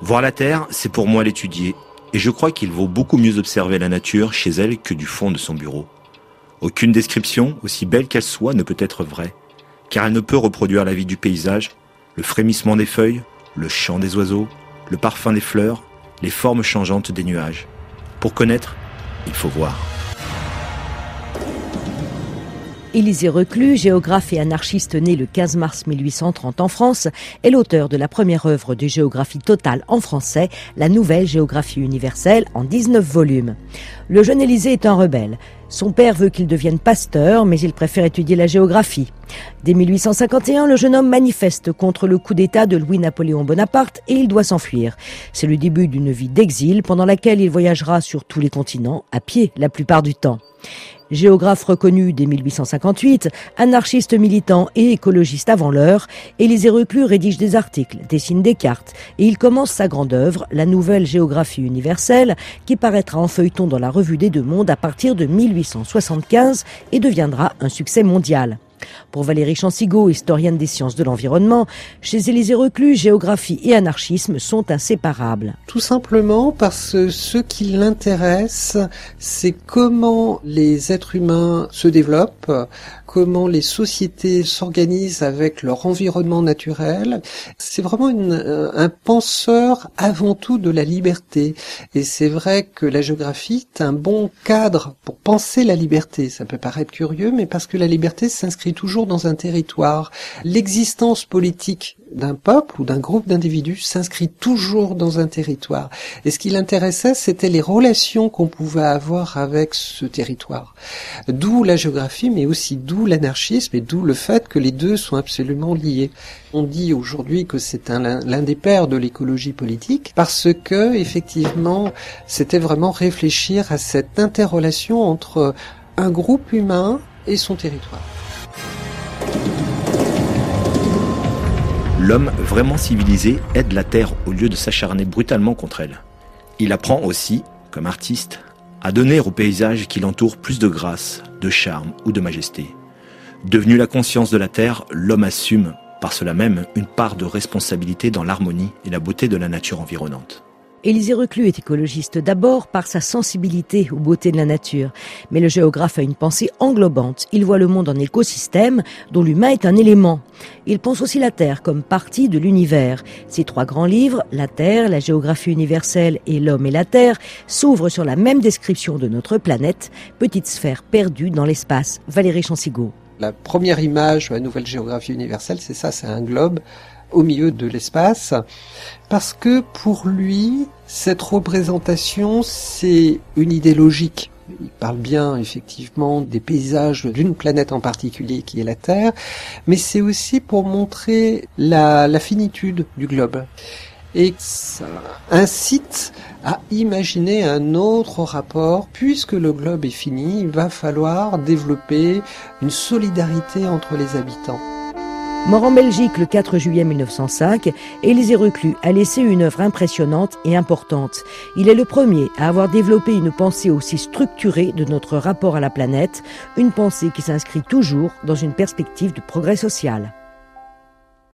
Voir la Terre, c'est pour moi l'étudier, et je crois qu'il vaut beaucoup mieux observer la nature chez elle que du fond de son bureau. Aucune description, aussi belle qu'elle soit, ne peut être vraie, car elle ne peut reproduire la vie du paysage, le frémissement des feuilles, le chant des oiseaux, le parfum des fleurs, les formes changeantes des nuages. Pour connaître, il faut voir. Élisée Reclus, géographe et anarchiste né le 15 mars 1830 en France, est l'auteur de la première œuvre de géographie totale en français, la Nouvelle Géographie universelle, en 19 volumes. Le jeune Élisée est un rebelle. Son père veut qu'il devienne pasteur, mais il préfère étudier la géographie. Dès 1851, le jeune homme manifeste contre le coup d'État de Louis-Napoléon Bonaparte et il doit s'enfuir. C'est le début d'une vie d'exil pendant laquelle il voyagera sur tous les continents, à pied la plupart du temps. Géographe reconnu dès 1858, anarchiste militant et écologiste avant l'heure, Élisée Reclus rédige des articles, dessine des cartes et il commence sa grande œuvre, la Nouvelle Géographie universelle, qui paraîtra en feuilleton dans la Revue des Deux Mondes à partir de 1875 et deviendra un succès mondial. Pour Valérie Chansigo, historienne des sciences de l'environnement, chez Élisée Reclus, géographie et anarchisme sont inséparables. Tout simplement parce que ce qui l'intéresse, c'est comment les êtres humains se développent, comment les sociétés s'organisent avec leur environnement naturel. C'est vraiment une, euh, un penseur avant tout de la liberté. Et c'est vrai que la géographie est un bon cadre pour penser la liberté. Ça peut paraître curieux, mais parce que la liberté s'inscrit toujours dans un territoire. L'existence politique d'un peuple ou d'un groupe d'individus s'inscrit toujours dans un territoire. Et ce qui l'intéressait, c'était les relations qu'on pouvait avoir avec ce territoire. D'où la géographie, mais aussi d'où l'anarchisme et d'où le fait que les deux sont absolument liés. On dit aujourd'hui que c'est l'un des pères de l'écologie politique parce que, effectivement, c'était vraiment réfléchir à cette interrelation entre un groupe humain et son territoire. L'homme vraiment civilisé aide la Terre au lieu de s'acharner brutalement contre elle. Il apprend aussi, comme artiste, à donner au paysage qui l'entoure plus de grâce, de charme ou de majesté. Devenu la conscience de la Terre, l'homme assume, par cela même, une part de responsabilité dans l'harmonie et la beauté de la nature environnante. Élisée Reclus est écologiste d'abord par sa sensibilité aux beautés de la nature. Mais le géographe a une pensée englobante. Il voit le monde en écosystème dont l'humain est un élément. Il pense aussi la Terre comme partie de l'univers. Ses trois grands livres, La Terre, la géographie universelle et L'homme et la Terre, s'ouvrent sur la même description de notre planète, petite sphère perdue dans l'espace. Valérie Chansigo. La première image de la nouvelle géographie universelle, c'est ça, c'est un globe au milieu de l'espace, parce que pour lui, cette représentation, c'est une idée logique. Il parle bien effectivement des paysages d'une planète en particulier qui est la Terre, mais c'est aussi pour montrer la, finitude du globe. Et ça incite à imaginer un autre rapport. Puisque le globe est fini, il va falloir développer une solidarité entre les habitants. Mort en Belgique le 4 juillet 1905, Élisée Reclus a laissé une œuvre impressionnante et importante. Il est le premier à avoir développé une pensée aussi structurée de notre rapport à la planète, une pensée qui s'inscrit toujours dans une perspective de progrès social.